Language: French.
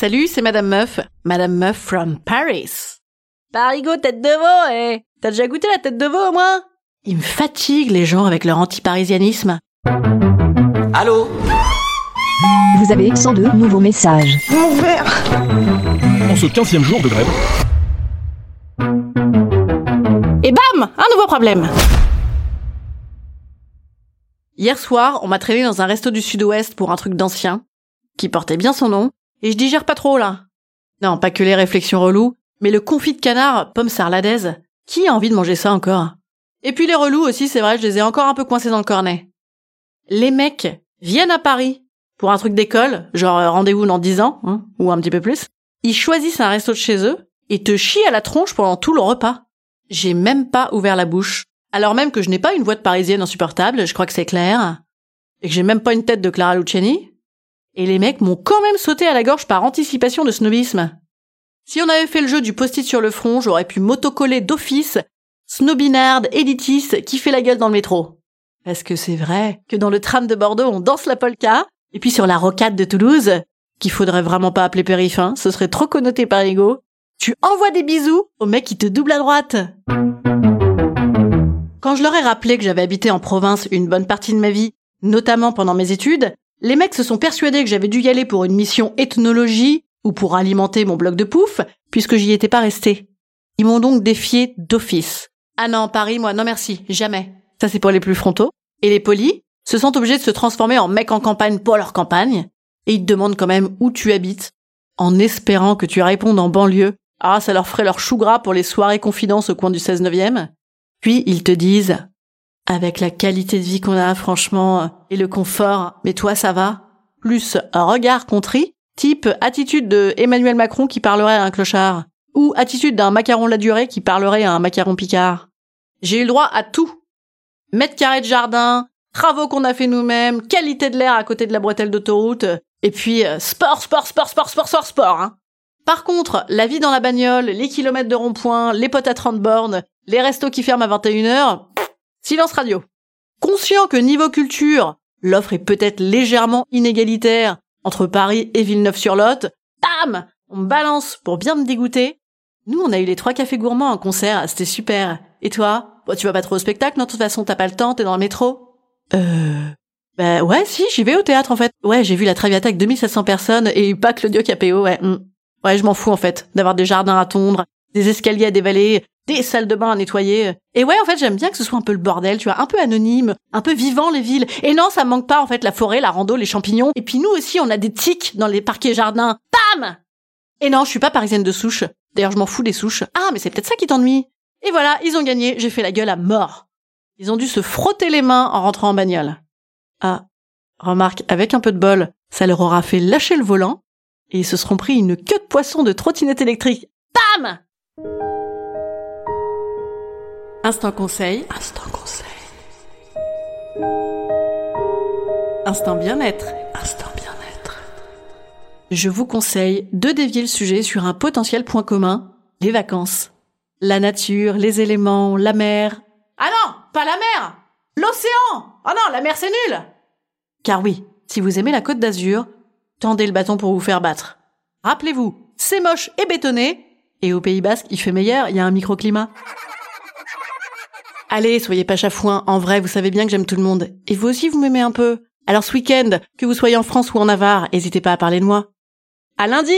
Salut, c'est Madame Meuf. Madame Meuf from Paris. Parigo tête de veau, eh T'as déjà goûté la tête de veau au moins Ils me fatiguent les gens avec leur anti-parisianisme. Allô? Vous avez 102 nouveaux messages. En ce 15 jour de grève, Et bam Un nouveau problème Hier soir, on m'a traîné dans un resto du sud-ouest pour un truc d'ancien, qui portait bien son nom, et je digère pas trop là. Non, pas que les réflexions reloues, mais le confit de canard, pomme sarladaise. Qui a envie de manger ça encore? Et puis les relous aussi, c'est vrai, je les ai encore un peu coincés dans le cornet. Les mecs viennent à Paris pour un truc d'école, genre euh, rendez-vous dans 10 ans, hein, ou un petit peu plus. Ils choisissent un resto de chez eux et te chient à la tronche pendant tout le repas. J'ai même pas ouvert la bouche. Alors même que je n'ai pas une voix de parisienne insupportable, je crois que c'est clair. Et que j'ai même pas une tête de Clara Luciani. Et les mecs m'ont quand même sauté à la gorge par anticipation de snobisme. Si on avait fait le jeu du post-it sur le front, j'aurais pu m'autocoller d'office snobinard, élitiste, qui fait la gueule dans le métro. Parce que c'est vrai que dans le tram de Bordeaux, on danse la polka, et puis sur la rocade de Toulouse, qu'il faudrait vraiment pas appeler périph', hein, ce serait trop connoté par l'ego, tu envoies des bisous au mec qui te double à droite. Quand je leur ai rappelé que j'avais habité en province une bonne partie de ma vie, notamment pendant mes études, les mecs se sont persuadés que j'avais dû y aller pour une mission ethnologie ou pour alimenter mon bloc de pouf, puisque j'y étais pas resté. Ils m'ont donc défié d'office. Ah non, Paris, moi, non merci, jamais. Ça c'est pour les plus frontaux. Et les polis se sentent obligés de se transformer en mecs en campagne pour leur campagne, et ils te demandent quand même où tu habites, en espérant que tu répondes en banlieue. Ah, ça leur ferait leur chou gras pour les soirées confidences au coin du 16 9e. Puis ils te disent, avec la qualité de vie qu'on a, franchement, et le confort, mais toi ça va? Plus un regard contrit, type attitude de Emmanuel Macron qui parlerait à un clochard, ou attitude d'un macaron la durée qui parlerait à un macaron picard. J'ai eu le droit à tout. Mètre carré de jardin, travaux qu'on a fait nous-mêmes, qualité de l'air à côté de la bretelle d'autoroute, et puis euh, sport, sport, sport, sport, sport, sport, sport. Hein. Par contre, la vie dans la bagnole, les kilomètres de rond-point, les potes à 30 bornes, les restos qui ferment à 21h, silence radio. Conscient que niveau culture, l'offre est peut-être légèrement inégalitaire entre Paris et Villeneuve-sur-Lot, bam On balance pour bien me dégoûter. Nous, on a eu les trois cafés gourmands en concert, c'était super. Et toi? Tu vas pas trop au spectacle, non, de toute façon, t'as pas le temps, t'es dans le métro Euh... Bah ouais, si, j'y vais au théâtre en fait. Ouais, j'ai vu la Traviata avec 2700 personnes et pas Claudio Capéo, ouais. mm. Ouais, je m'en fous en fait, d'avoir des jardins à tondre, des escaliers à dévaler, des salles de bain à nettoyer. Et ouais, en fait, j'aime bien que ce soit un peu le bordel, tu vois, un peu anonyme, un peu vivant les villes. Et non, ça manque pas en fait la forêt, la rando, les champignons. Et puis nous aussi, on a des tiques dans les parquets jardins. Bam Et non, je suis pas parisienne de souche. D'ailleurs, je m'en fous des souches. Ah, mais c'est peut-être ça qui t'ennuie. Et voilà, ils ont gagné, j'ai fait la gueule à mort. Ils ont dû se frotter les mains en rentrant en bagnole. Ah, remarque, avec un peu de bol, ça leur aura fait lâcher le volant, et ils se seront pris une queue de poisson de trottinette électrique. Bam Instant conseil. Instant conseil. Instant bien-être. Instant bien-être. Je vous conseille de dévier le sujet sur un potentiel point commun, les vacances. La nature, les éléments, la mer. Ah non, pas la mer L'océan Oh non, la mer c'est nul Car oui, si vous aimez la côte d'Azur, tendez le bâton pour vous faire battre. Rappelez-vous, c'est moche et bétonné, et au Pays Basque, il fait meilleur, il y a un microclimat. Allez, soyez pas chafouin, en vrai, vous savez bien que j'aime tout le monde. Et vous aussi, vous m'aimez un peu. Alors ce week-end, que vous soyez en France ou en Navarre, n'hésitez pas à parler de moi. À lundi